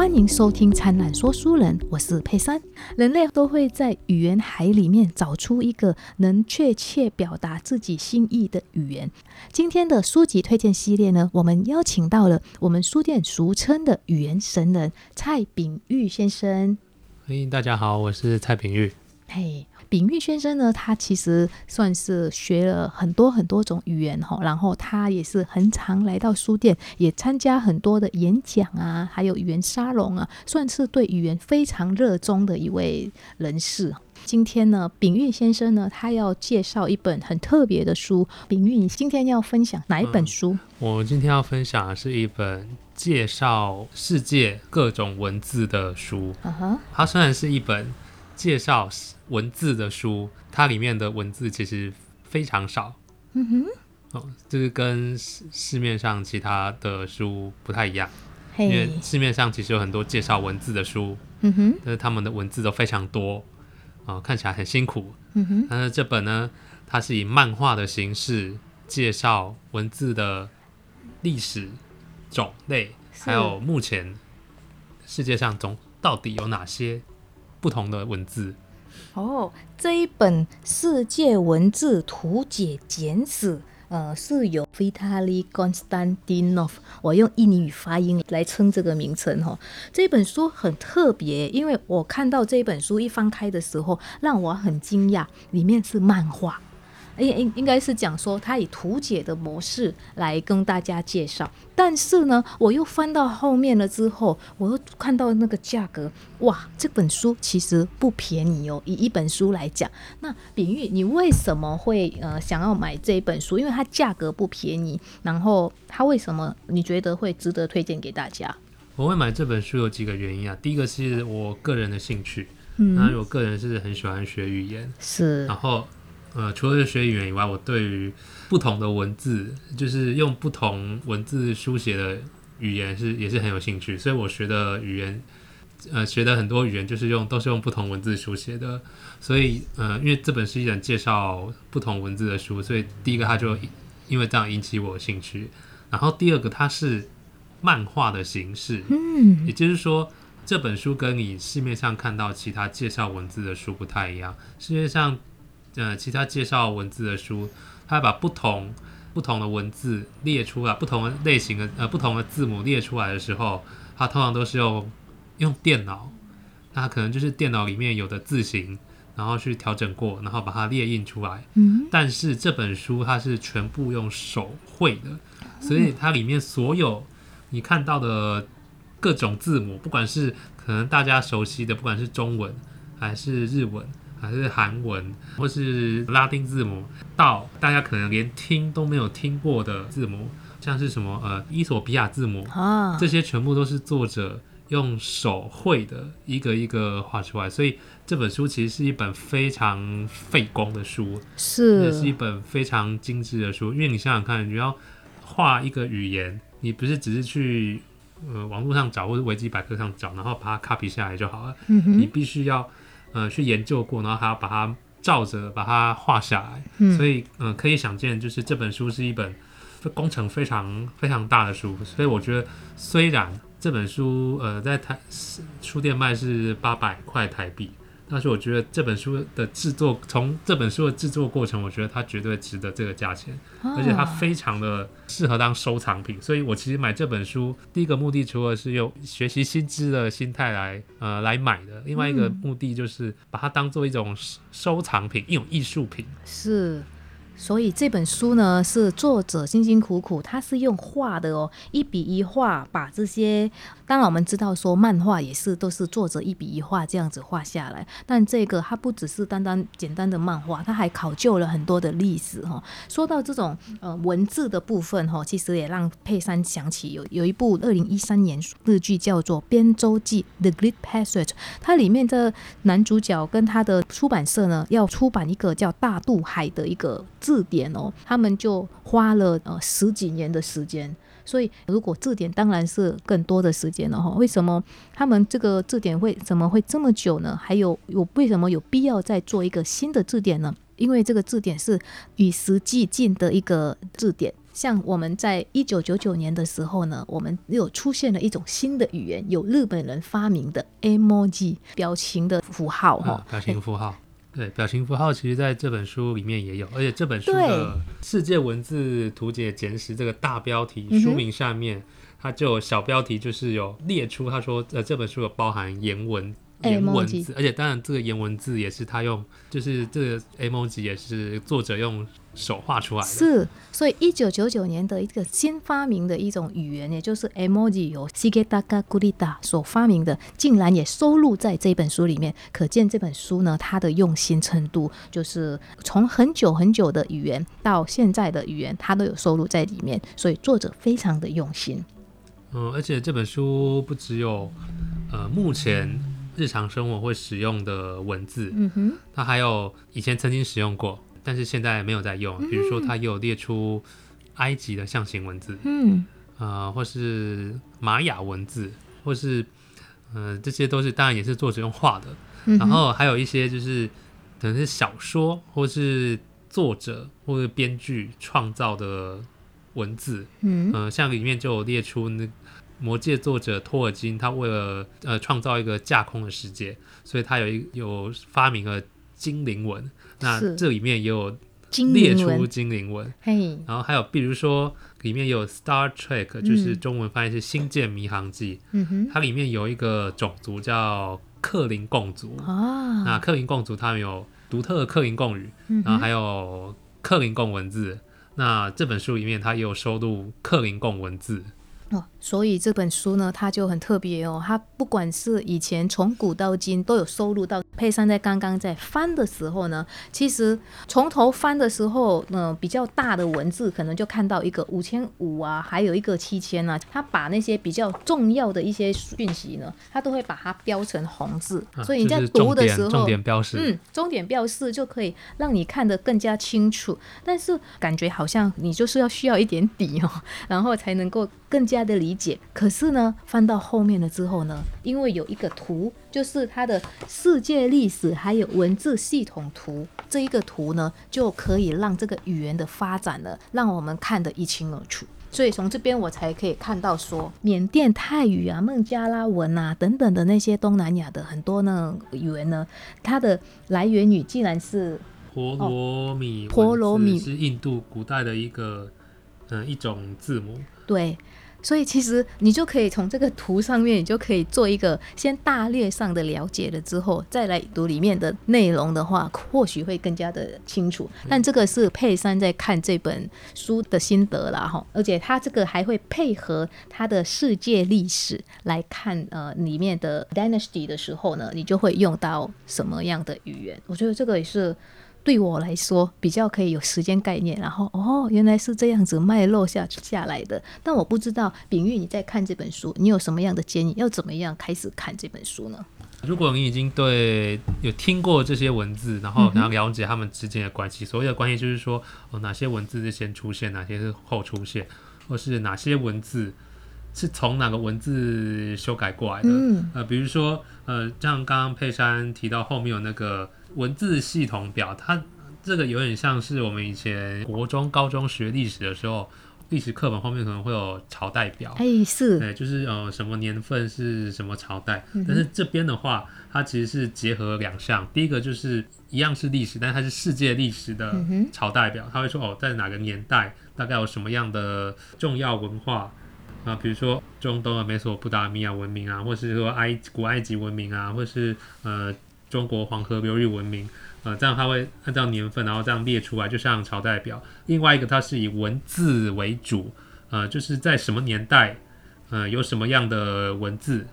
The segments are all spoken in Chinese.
欢迎收听《灿烂说书人》，我是佩珊。人类都会在语言海里面找出一个能确切表达自己心意的语言。今天的书籍推荐系列呢，我们邀请到了我们书店俗称的语言神人蔡炳玉先生。嘿，大家好，我是蔡炳玉。嘿。秉玉先生呢，他其实算是学了很多很多种语言哈，然后他也是很常来到书店，也参加很多的演讲啊，还有语言沙龙啊，算是对语言非常热衷的一位人士。今天呢，秉玉先生呢，他要介绍一本很特别的书。秉玉，你今天要分享哪一本书？我今天要分享的是一本介绍世界各种文字的书。嗯哼，它虽然是一本。介绍文字的书，它里面的文字其实非常少。嗯哼，哦，就是跟市市面上其他的书不太一样。因为市面上其实有很多介绍文字的书，嗯哼，但是他们的文字都非常多，啊，看起来很辛苦。嗯哼，但是这本呢，它是以漫画的形式介绍文字的历史种类，还有目前世界上总到底有哪些。不同的文字哦，这一本《世界文字图解简史》呃，是由 Vitaly Konstantinov，我用印尼语发音来称这个名称哈。这本书很特别，因为我看到这本书一翻开的时候，让我很惊讶，里面是漫画。应应应该是讲说，他以图解的模式来跟大家介绍。但是呢，我又翻到后面了之后，我又看到那个价格，哇，这本书其实不便宜哦。以一本书来讲，那炳玉，你为什么会呃想要买这一本书？因为它价格不便宜，然后它为什么你觉得会值得推荐给大家？我会买这本书有几个原因啊。第一个是我个人的兴趣，嗯，然后我个人是很喜欢学语言，是，然后。呃，除了学语言以外，我对于不同的文字，就是用不同文字书写的语言是也是很有兴趣。所以我学的语言，呃，学的很多语言就是用都是用不同文字书写的。所以，呃，因为这本是一本介绍不同文字的书，所以第一个它就因为这样引起我兴趣。然后第二个，它是漫画的形式，嗯，也就是说，这本书跟你市面上看到其他介绍文字的书不太一样。世界上呃，其他介绍文字的书，它把不同不同的文字列出来，不同的类型的呃不同的字母列出来的时候，它通常都是用用电脑，那可能就是电脑里面有的字形，然后去调整过，然后把它列印出来。嗯。但是这本书它是全部用手绘的，所以它里面所有你看到的各种字母，不管是可能大家熟悉的，不管是中文还是日文。还是韩文，或是拉丁字母，到大家可能连听都没有听过的字母，像是什么呃伊索比亚字母啊，这些全部都是作者用手绘的，一个一个画出来。所以这本书其实是一本非常费工的书，是，也是一本非常精致的书。因为你想想看，你要画一个语言，你不是只是去呃网络上找或者维基百科上找，然后把它 copy 下来就好了，你必须要。呃，去研究过，然后还要把它照着把它画下来，所以嗯，可以想见，就是这本书是一本工程非常非常大的书。所以我觉得，虽然这本书呃在台书店卖是八百块台币。但是我觉得这本书的制作，从这本书的制作过程，我觉得它绝对值得这个价钱，而且它非常的适合当收藏品。所以我其实买这本书，第一个目的除了是用学习新知的心态来呃来买的，另外一个目的就是把它当做一种收藏品，一种艺术品。是。所以这本书呢，是作者辛辛苦苦，他是用画的哦，一笔一画把这些。当然我们知道说漫画也是都是作者一笔一画这样子画下来，但这个它不只是单单简单的漫画，它还考究了很多的历史哈。说到这种呃文字的部分哈，其实也让佩珊想起有有一部二零一三年日剧叫做《边州记》The Great Passage，它里面的男主角跟他的出版社呢要出版一个叫《大渡海》的一个。字典哦，他们就花了呃十几年的时间，所以如果字典当然是更多的时间了哈。为什么他们这个字典会怎么会这么久呢？还有有为什么有必要再做一个新的字典呢？因为这个字典是与时俱进的一个字典，像我们在一九九九年的时候呢，我们又出现了一种新的语言，有日本人发明的 emoji 表情的符号哈、表情符号。对，表情符号其实在这本书里面也有，而且这本书的《世界文字图解简史》这个大标题嗯书名下面，它就有小标题就是有列出，他说呃这本书有包含颜文。颜文字，而且当然这个颜文字也是他用，就是这个 emoji 也是作者用手画出来的。是，所以一九九九年的一个新发明的一种语言，也就是 emoji 由 Shigetaka Kurita 所发明的，竟然也收录在这本书里面。可见这本书呢，它的用心程度，就是从很久很久的语言到现在的语言，它都有收录在里面。所以作者非常的用心。嗯，而且这本书不只有呃目前日常生活会使用的文字，嗯哼，它还有以前曾经使用过，但是现在没有在用。比如说，它也有列出埃及的象形文字，嗯，呃，或是玛雅文字，或是呃，这些都是当然也是作者用画的。然后还有一些就是可能是小说，或是作者或者编剧创造的文字，嗯呃，像里面就有列出那魔界作者托尔金，他为了呃创造一个架空的世界，所以他有一有发明了精灵文。那这里面也有列出精灵文，嘿，然后还有比如说里面有 Star Trek，就是嗯中文翻译是《星舰迷航记》，嗯哼，它里面有一个种族叫克林贡族。啊，那克林贡族他们有独特的克林贡语，嗯，然后还有克林贡文字。那这本书里面它也有收录克林贡文字。哦，所以这本书呢，它就很特别哦。它不管是以前从古到今都有收录到。配上在刚刚在翻的时候呢，其实从头翻的时候，呢，比较大的文字可能就看到一个五千五啊，还有一个七千啊。他把那些比较重要的一些讯息呢，他都会把它标成红字，啊所以你在读的时候，重点标示。嗯，重点标示就可以让你看得更加清楚，但是感觉好像你就是要需要一点底哦，然后才能够更加的理解。可是呢，翻到后面了之后呢，因为有一个图，就是它的世界历史还有文字系统图，这一个图呢，就可以让这个语言的发展呢，让我们看得一清二楚。所以从这边我才可以看到说，缅甸泰语啊、孟加拉文啊等等的那些东南亚的很多呢语言呢，它的来源语竟然是婆罗米婆罗米是印度古代的一个嗯、一种字母。对，所以其实你就可以从这个图上面，你就可以做一个先大略上的了解了之后，再来读里面的内容的话，或许会更加的清楚。但这个是佩珊在看这本书的心得啦，哈，而且他这个还会配合他的世界历史来看，呃，里面的 dynasty 的时候呢，你就会用到什么样的语言？我觉得这个也是。对我来说比较可以有时间概念，然后哦，原来是这样子脉络下下来的。但我不知道秉玉你在看这本书，你有什么样的建议？要怎么样开始看这本书呢？如果你已经对有听过这些文字，然嗯后然后了解他们之间的关系，所谓的关系就是说，哦，哪些文字是先出现，哪些是后出现，或是哪些文字是从哪个文字修改过来的。嗯呃，比如说，呃，像刚刚佩珊提到后面有那个文字系统表，它这个有点像是我们以前国中、高中学历史的时候，历史课本后面可能会有朝代表。哎，是，对，就是呃什么年份是什么朝代，嗯但是这边的话，它其实是结合两项，第一个就是一样是历史，但是它是世界历史的朝代表，它会说哦，在哪个年代大概有什么样的重要文化。啊，比如说中东的美索不达米亚文明啊，或是说埃古埃及文明啊，或是呃中国黄河流域文明。呃，这样它会按照年份，然后这样列出来，就像朝代表。另外一个，它是以文字为主，呃，就是在什么年代，呃，有什么样的文字，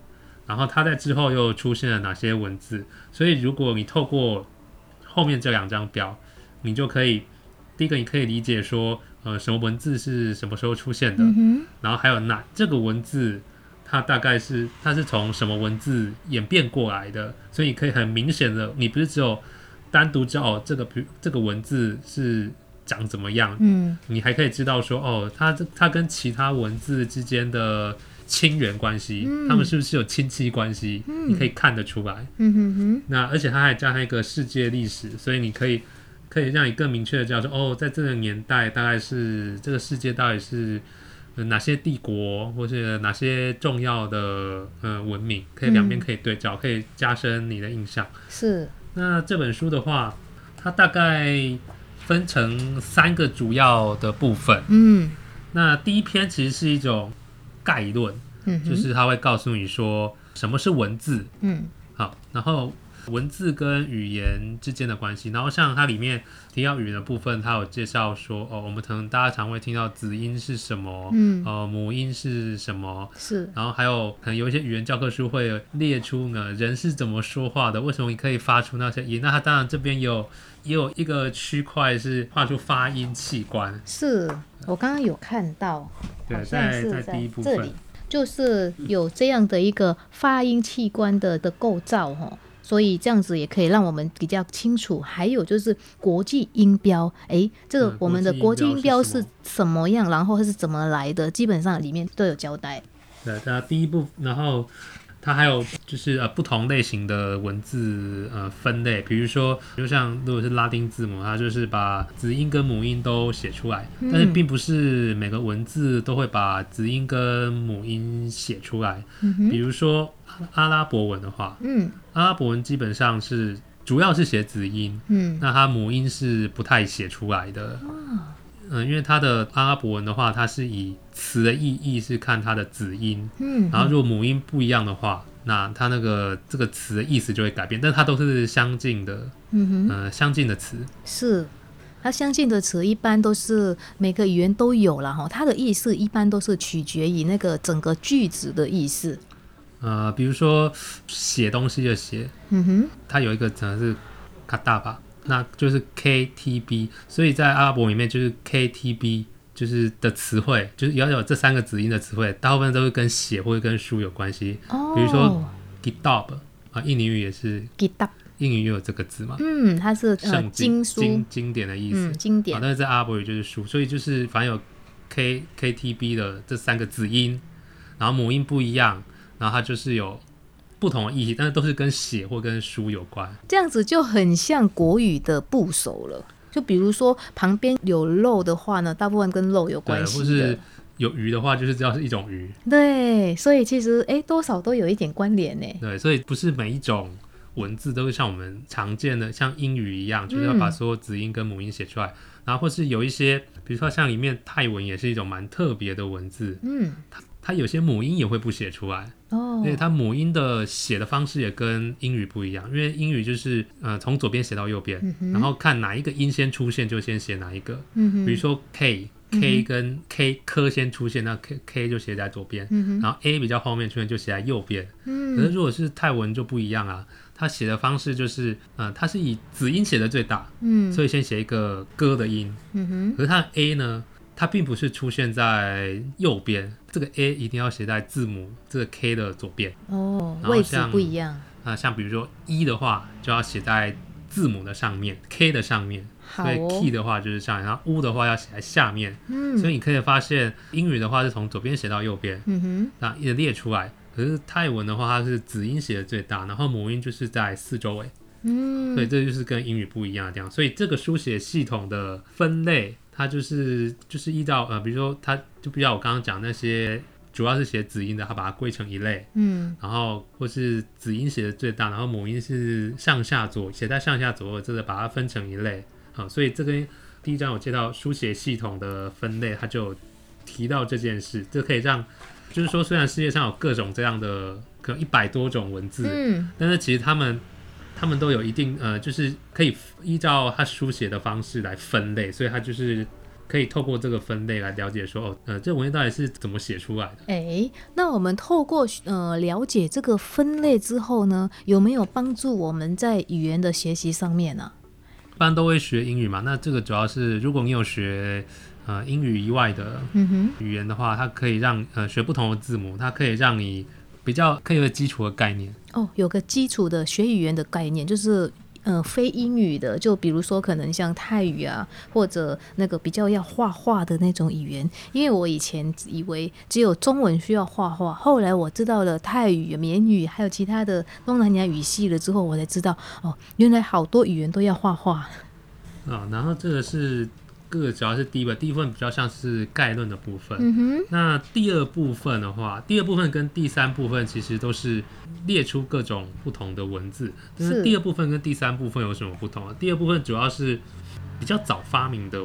然后它在之后又出现了哪些文字。所以，如果你透过后面这两张表，你就可以，第一个你可以理解说，呃，什么文字是什么时候出现的，嗯，然后还有哪这个文字。它大概是它是从什么文字演变过来的，所以你可以很明显的，你不是只有单独知道哦这个比这个文字是长怎么样，嗯你还可以知道说哦，它它跟其他文字之间的亲缘关系，嗯他们是不是有亲戚关系？嗯你可以看得出来。嗯哼哼，那而且它还加上一个世界历史，所以你可以可以让你更明确的知道说，哦，在这个年代大概是这个世界到底是。呃哪些帝国，或是哪些重要的呃文明，可以两边可以对照，可以加深你的印象。是，那这本书的话，它大概分成三个主要的部分。嗯。那第一篇其实是一种概论，嗯，就是它会告诉你说什么是文字，嗯。好，然后文字跟语言之间的关系，然后像它里面提到语言的部分，它有介绍说，哦，我们可能大家常会听到子音是什么，嗯呃，母音是什么，是，然后还有可能有一些语言教科书会列出呢人是怎么说话的，为什么你可以发出那些音？那它当然这边有也有一个区块是画出发音器官，是我刚刚有看到，对，在是在第一部分这里，就是有这样的一个发音器官的的构造哈。所以这样子也可以让我们比较清楚。还有就是国际音标，诶，这个嗯我们的国国际音标是什么什么样，然后它是怎么来的，基本上里面都有交代。对，那第一步，然后它还有就是呃不同类型的文字呃分类，比如说就像如果是拉丁字母，它就是把子音跟母音都写出来，嗯。但是并不是每个文字都会把子音跟母音写出来。比如说阿阿拉伯文的话，嗯。阿拉伯文基本上是主要是写子音，嗯。那它母音是不太写出来的。嗯，因为它的阿拉伯文的话，它是以词的意义是看它的子音，嗯，然后如果母音不一样的话，那它那个这个词的意思就会改变，但它都是相近的，嗯哼，呃，相近的词。是。它相近的词一般都是每个语言都有了哈，它的意思一般都是取决于那个整个句子的意思。呃，比如说写东西的写，嗯哼，它有一个可能是卡大吧，那就是 KTB，所以在阿拉伯里面就是 KTB 就是的词汇，就是要有这三个子音的词汇，大部分都是跟写或者跟书有关系。哦，比如说 Kitab 啊，印尼语也是，Kitab，印尼语有这个字嘛，嗯，它是呃圣经书，经经典的意思。嗯，经啊，典，但是在阿拉伯语就是书，所以就是凡有 K KTB 的这三个子音，然后母音不一样，然后它就是有不同的意义，但是都是跟写或跟书有关。这样子就很像国语的部首了。就比如说旁边有肉的话呢，大部分跟肉有，关系或是的。有鱼的话，就是只要是一种鱼。对，所以其实诶多少都有一点关联呢。对，所以不是每一种文字都是像我们常见的像英语一样，就是要把嗯所有子音跟母音写出来。然后或是有一些，比如说像里面泰文也是一种蛮特别的文字，嗯，它有些母音也会不写出来。哦而，且它母音的写的方式也跟英语不一样，因为英语就是呃从左边写到右边，嗯然后看哪一个音先出现就先写哪一个。比如说 K K 跟 K 科先出现，那 K K 就写在左边，嗯，然后 A 比较后面出现就写在右边。可是嗯，如果是泰文就不一样啊，他写的方式就是呃他是以子音写的最大，嗯，所以先写一个歌的音，嗯哼，可是他的 A 呢？它并不是出现在右边，这个 A 一定要写在字母这个 K 的左边。哦，位置然后像不一样。啊，像比如说一的话，就要写在字母的上面，K 的上面，所以好哦 key，的话就是上面，然后 U 的话要写在下面。嗯，所以你可以发现，英语的话是从左边写到右边，嗯哼，那一直列出来。可是泰文的话，它是子音写的最大，然后母音就是在四周围，嗯，所以这就是跟英语不一样的地方。所以这个书写系统的分类，它就是就是依照呃，比如说它就比较我刚刚讲那些主要是写子音的，它把它归成一类。嗯，然后或是子音写的最大，然后母音是上下左写在上下左右，这个把它分成一类啊。所以这跟第一章有介绍书写系统的分类，它就提到这件事，这可以让就是说，虽然世界上有各种这样的可能一百多种文字，嗯，但是其实他们他们都有一定呃，就是可以依照他书写的方式来分类，所以他就是。可以透过这个分类来了解说，哦，呃，这文件到底是怎么写出来的？哎，那我们透过呃了解这个分类之后呢，有没有帮助我们在语言的学习上面呢、一般都会学英语嘛，那这个主要是如果你有学呃英语以外的语言的话，它可以让呃学不同的字母，它可以让你比较可以有基础的概念。有个基础的学语言的概念，就是呃非英语的，就比如说可能像泰语啊，或者那个比较要画画的那种语言。因为我以前以为只有中文需要画画，后来我知道了泰语、缅语还有其他的东南亚语系了之后，我才知道哦，原来好多语言都要画画。啊、然后这个是各个主要是第一部分，第一部分比较像是概论的部分。嗯哼，那第二部分的话，第二部分跟第三部分其实都是列出各种不同的文字，但是是第二部分跟第三部分有什么不同啊？第二部分主要是比较早发明的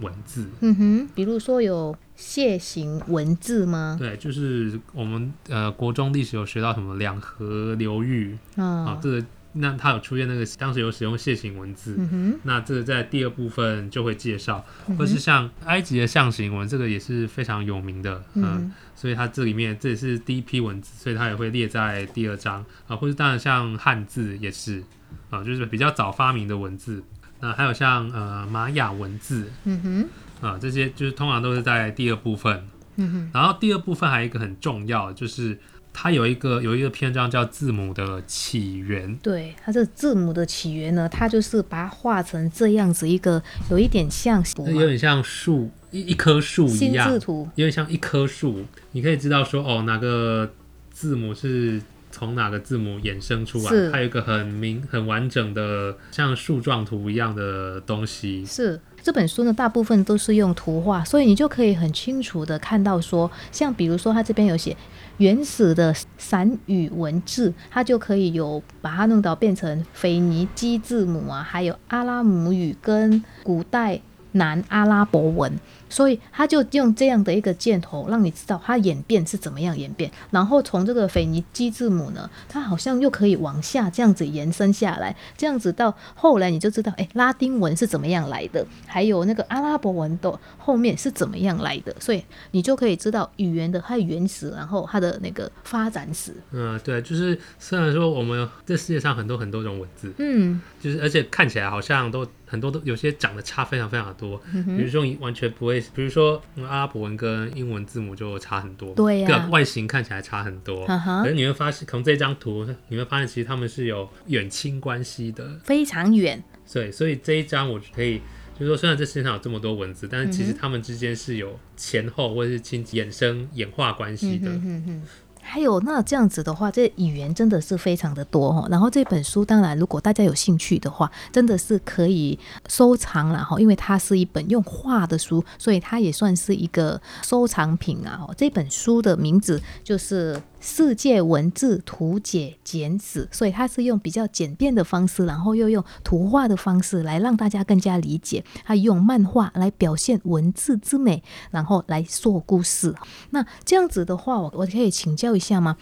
文字，嗯哼，比如说有楔形文字吗？对，就是我们呃国中历史有学到什么两河流域啊、啊，这个那它有出现那个当时有使用楔形文字，嗯，那这个在第二部分就会介绍，嗯或是像埃及的象形文，这个也是非常有名的，嗯，嗯所以它这里面这也是第一批文字，所以它也会列在第二章啊，或者当然像汉字也是啊，就是比较早发明的文字。那还有像呃玛雅文字嗯哼，啊，这些就是通常都是在第二部分。嗯哼，然后第二部分还有一个很重要，就是它有一个有一个篇章叫字母的起源。对，它这字母的起源呢，它就是把它画成这样子一个，有一点像那有点像树一一棵树一心样，字图，有点像一棵树，你可以知道说哦，哪个字母是从哪个字母衍生出来，它有一个很明、很完整的像树状图一样的东西。是这本书呢，大部分都是用图画，所以你就可以很清楚的看到说，像比如说它这边有写原始的散语文字，它就可以有把它弄到变成腓尼基字母啊，还有阿拉姆语跟古代南阿拉伯文。所以他就用这样的一个箭头，让你知道它演变是怎么样演变。然后从这个腓尼基字母呢，它好像又可以往下这样子延伸下来，这样子到后来你就知道，哎，拉丁文是怎么样来的，还有那个阿拉伯文的后面是怎么样来的。所以你就可以知道语言的它的原始，然后它的那个发展史。嗯，对，就是虽然说我们这世界上很多很多种文字，嗯就是而且看起来好像都很多都有些长得差非常非常的多，嗯比如说你完全不会，比如说嗯阿拉伯文跟英文字母就差很多，对呀个外形看起来差很多。可是你会发现，从这张图你会发现，其实他们是有远亲关系的。非常远。对，所以这一张我可以，就是说，虽然这世界上有这么多文字，但是其实他们之间是有前后或者是亲衍生演化关系的。嗯哼哼还有那这样子的话，这语言真的是非常的多哈。然后这本书当然，如果大家有兴趣的话，真的是可以收藏了哈，因为它是一本用画的书，所以它也算是一个收藏品啊。这本书的名字就是《世界文字图解简史》，所以它是用比较简便的方式，然后又用图画的方式来让大家更加理解。它用漫画来表现文字之美，然后来说故事。那这样子的话，我我可以请教一下吗？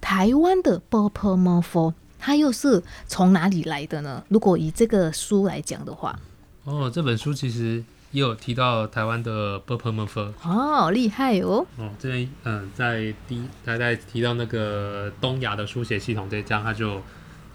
台湾的 b o p o m o f o 它又是从哪里来的呢？如果以这个书来讲的话，哦，这本书其实也有提到台湾的 b u r p e r m u f e 哦，厉害哦，哦，这边嗯，在第他在提到那个东亚的书写系统这一章，他就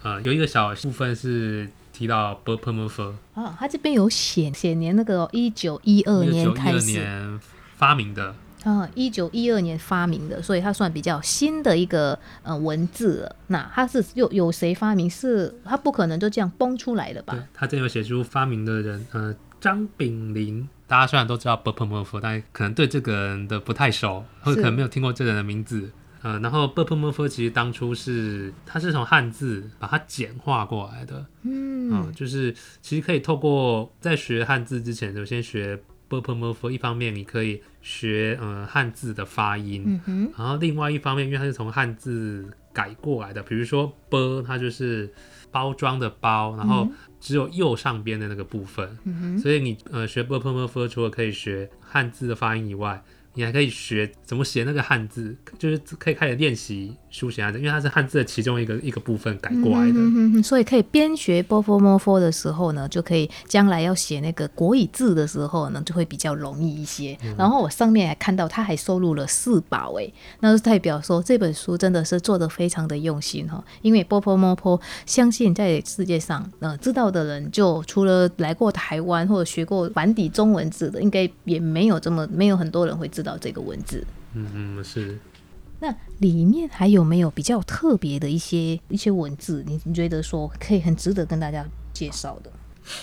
呃有一个小部分是提到 b u r p e r m u f e 啊，他这边有写写年那个一九一二年开二始年发明的。啊，一九一二年发明的，所以它算比较新的一个呃文字了。那它是有有谁发明？是它不可能就这样崩出来的吧对？，他这有写出发明的人，呃，张炳麟。大家虽然都知道 b u r p e r m u f e 但可能对这个人的不太熟，或者可能没有听过这个人的名字。呃，然后 b u r p e r m u f e 其实当初是它是从汉字把它简化过来的。嗯嗯，就是其实可以透过在学汉字之前，就先学 b u r p e r m u f e 一方面你可以学呃汉字的发音，嗯，然后另外一方面，因为它是从汉字改过来的，比如说“波”，它就是包装的“包”，然后只有右上边的那个部分，嗯，所以你呃学 b u r p e r m u f e 除了可以学汉字的发音以外，你还可以学怎么写那个汉字，就是可以开始练习书写汉字，因为它是汉字的其中一个一个部分改过来的。嗯所以可以边学 b o f o m o f o 的时候呢，就可以将来要写那个国语字的时候呢，就会比较容易一些。然后我上面还看到他还收录了四宝，诶，那就代表说这本书真的是做的非常的用心哈。因为 b o f o m o f o 相信在世界上，呃，知道的人就除了来过台湾或者学过繁体中文字的，应该也没有这么没有很多人会知道这个文字。嗯嗯，是。那里面还有没有比较特别的一些一些文字？你你觉得说可以很值得跟大家介绍的？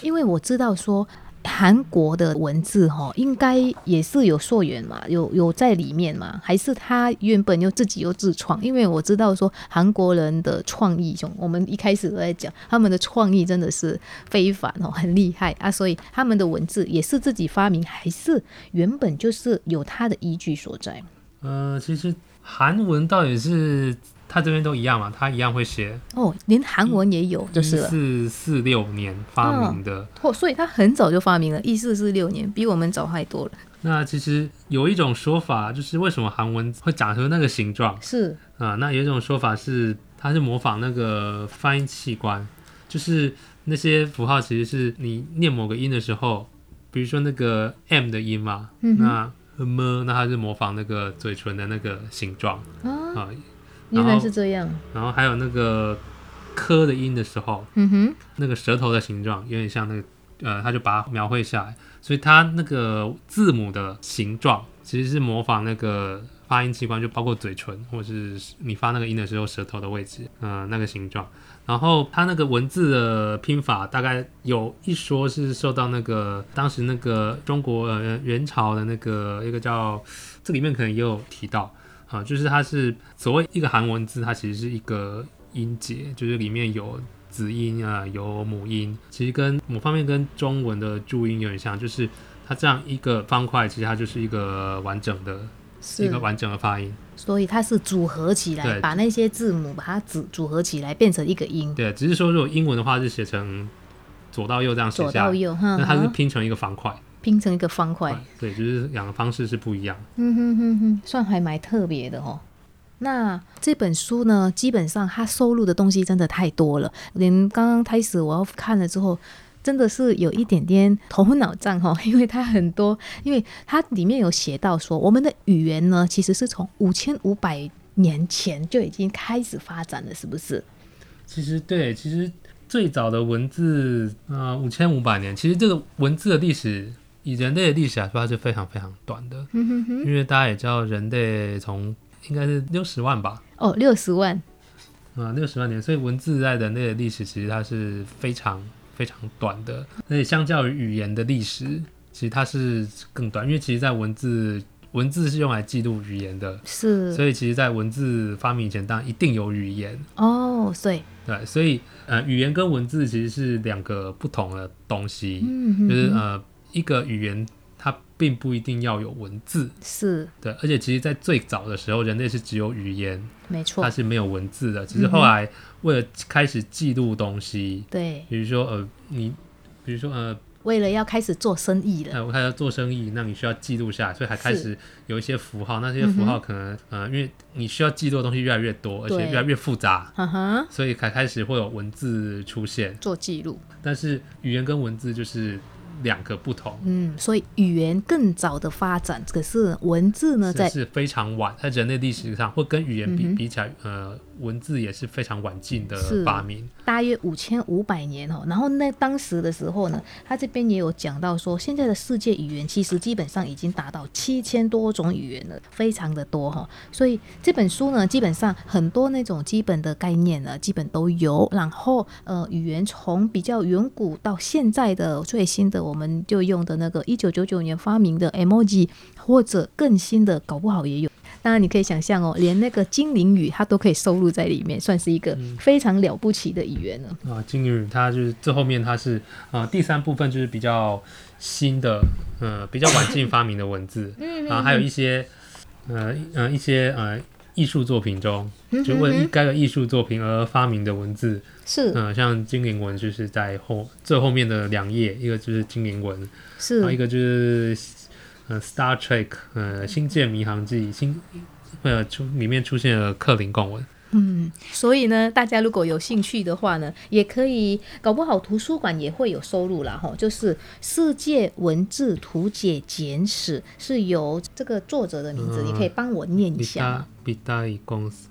因为我知道说韩国的文字哈，应该也是有溯源嘛，有有在里面嘛？还是他原本又自己又自创？因为我知道说韩国人的创意，兄，我们一开始都在讲他们的创意真的是非凡哦，很厉害啊，所以他们的文字也是自己发明，还是原本就是有他的依据所在？呃，其实韩文到底是。他这边都一样嘛，他一样会写哦，连韩文也有，就是四四六年发明的，哦，所以他很早就发明了，一四四六年，比我们早太多了。那其实有一种说法，就是为什么韩文会长成那个形状？是啊，那有一种说法是，它是模仿那个发音器官，就是那些符号其实是你念某个音的时候，比如说那个 M 的音嘛，那么那它是模仿那个嘴唇的那个形状啊。原来是这样，然后还有那个“磕”的音的时候，嗯哼，那个舌头的形状有点像那个，呃，他就把它描绘下来，所以它那个字母的形状其实是模仿那个发音器官，就包括嘴唇或者是你发那个音的时候舌头的位置，嗯，那个形状。然后它那个文字的拼法，大概有一说是受到那个当时那个中国呃元朝的那个一个叫，这里面可能也有提到。啊，就是它是所谓一个韩文字，它其实是一个音节，就是里面有子音啊，有母音，其实跟某方面跟中文的注音有点像，就是它这样一个方块，其实它就是一个完整的，一个完整的发音。所以它是组合起来，把那些字母把它组组合起来变成一个音。对，只是说如果英文的话是写成左到右这样写下，那它是拼成一个方块。拼成一个方块，对，就是两个方式是不一样。嗯哼哼哼，算还蛮特别的哦。那这本书呢，基本上它收录的东西真的太多了，连刚刚开始我要看了之后，真的是有一点点头昏脑胀哈，因为它很多，因为它里面有写到说，我们的语言呢，其实是从五千五百年前就已经开始发展了，是不是？其实对，其实最早的文字啊，五千五百年，其实这个文字的历史。以人类的历史来说，它是非常非常短的，因为大家也知道，人类从应该是六十万吧？哦，六十万，啊，六十万年，所以文字在人类的历史其实它是非常非常短的。而且相较于语言的历史，其实它是更短，因为其实，在文字文字是用来记录语言的，是，所以其实，在文字发明以前，当然一定有语言。哦，对，对，所以呃，语言跟文字其实是两个不同的东西，嗯，就是呃。一个语言它并不一定要有文字，是。对，而且其实，在最早的时候，人类是只有语言，没错，它是没有文字的。只是后来为了开始记录东西，对，比如说呃，你比如说呃，为了要开始做生意了，呃我开始做生意，那你需要记录下来，所以还开始有一些符号。那些符号可能呃，因为你需要记录的东西越来越多，而且越来越复杂，所以才开始会有文字出现。做记录。但是语言跟文字就是。两个不同，嗯，所以语言更早的发展，可是文字呢，在是非常晚，在人类历史上或跟语言比比起来，呃。文字也是非常晚近的发明，大约五千五百年哦。然后那当时的时候呢，他这边也有讲到说，现在的世界语言其实基本上已经达到七千多种语言了，非常的多哈。所以这本书呢，基本上很多那种基本的概念呢，基本都有。然后呃，语言从比较远古到现在的最新的，我们就用的那个一九九九年发明的 emoji，或者更新的，搞不好也有。当然，你可以想象哦，连那个精灵语它都可以收录在里面，算是一个非常了不起的语言了。啊，精灵语它就是这后面它是啊第三部分就是比较新的，呃比较晚近发明的文字，然后还有一些呃呃一些呃艺术作品中，就为该个艺术作品而发明的文字，是嗯像精灵文就是在后最后面的两页，一个就是精灵文，是一个就是。呃，Star Trek，呃，星舰迷航记，星，呃，出里面出现了克林贡文。嗯，所以呢，大家如果有兴趣的话呢，也可以，搞不好图书馆也会有收入啦，哈，就是《世界文字图解简史》，是由这个作者的名字，你可以帮我念一下。Vitaly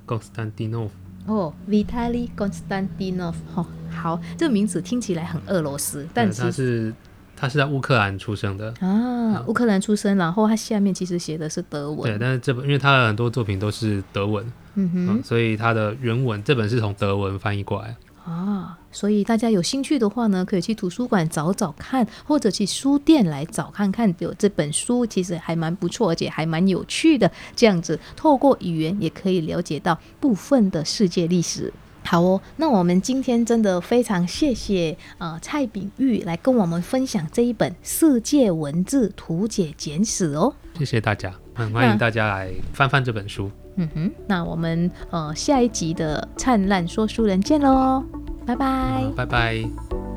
Konstantinov。哦，Vitaly Konstantinov，哈，好，这个名字听起来很俄罗斯，但他是。他是在乌克兰出生的啊，乌克兰出生，然后他下面其实写的是德文。对，但是这本因为他的很多作品都是德文，嗯哼，所以他的原文这本是从德文翻译过来。啊，所以大家有兴趣的话呢，可以去图书馆找找看，或者去书店来找看看。有这本书其实还蛮不错，而且还蛮有趣的。这样子，透过语言也可以了解到部分的世界历史。好哦，那我们今天真的非常谢谢呃蔡炳玉来跟我们分享这一本《世界文字图解简史》哦。谢谢大家，很欢迎大家来翻翻这本书。嗯哼，那我们呃下一集的灿烂说书人见喽，拜拜，拜拜。